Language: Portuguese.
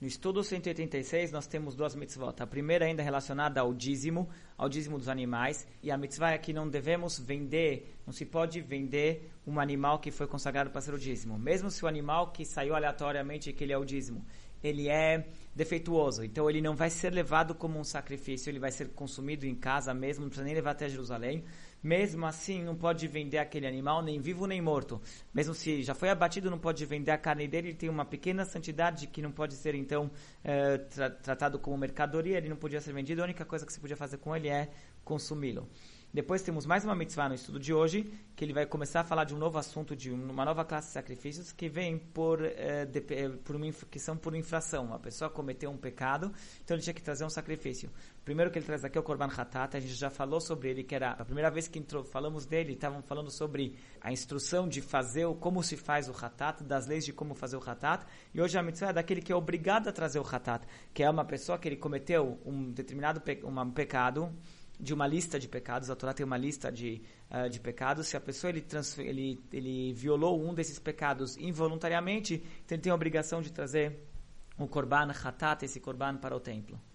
No estudo 186, nós temos duas mitzvot. A primeira ainda relacionada ao dízimo, ao dízimo dos animais. E a mitzvah é que não devemos vender, não se pode vender um animal que foi consagrado para ser o dízimo. Mesmo se o animal que saiu aleatoriamente que ele é o dízimo, ele é defeituoso. Então ele não vai ser levado como um sacrifício, ele vai ser consumido em casa mesmo, não precisa nem levar até Jerusalém. Mesmo assim, não pode vender aquele animal, nem vivo nem morto. Mesmo se já foi abatido, não pode vender a carne dele. Ele tem uma pequena santidade que não pode ser, então, é, tra tratado como mercadoria. Ele não podia ser vendido. A única coisa que se podia fazer com ele é consumi-lo. Depois temos mais uma mitzvah no estudo de hoje, que ele vai começar a falar de um novo assunto, de uma nova classe de sacrifícios que vem por, eh, de, eh, por uma, que são por infração. A pessoa cometeu um pecado, então ele tinha que trazer um sacrifício. O primeiro que ele traz aqui é o Korban Hatat, a gente já falou sobre ele, que era a primeira vez que falamos dele, estavam falando sobre a instrução de fazer, o, como se faz o Hatat, das leis de como fazer o Hatat, e hoje a mitzvah é daquele que é obrigado a trazer o Hatat, que é uma pessoa que ele cometeu um determinado pe, um pecado, de uma lista de pecados, a Torá tem uma lista de, uh, de pecados, se a pessoa ele, ele, ele violou um desses pecados involuntariamente, então ele tem a obrigação de trazer o korban hatat, esse korban para o templo.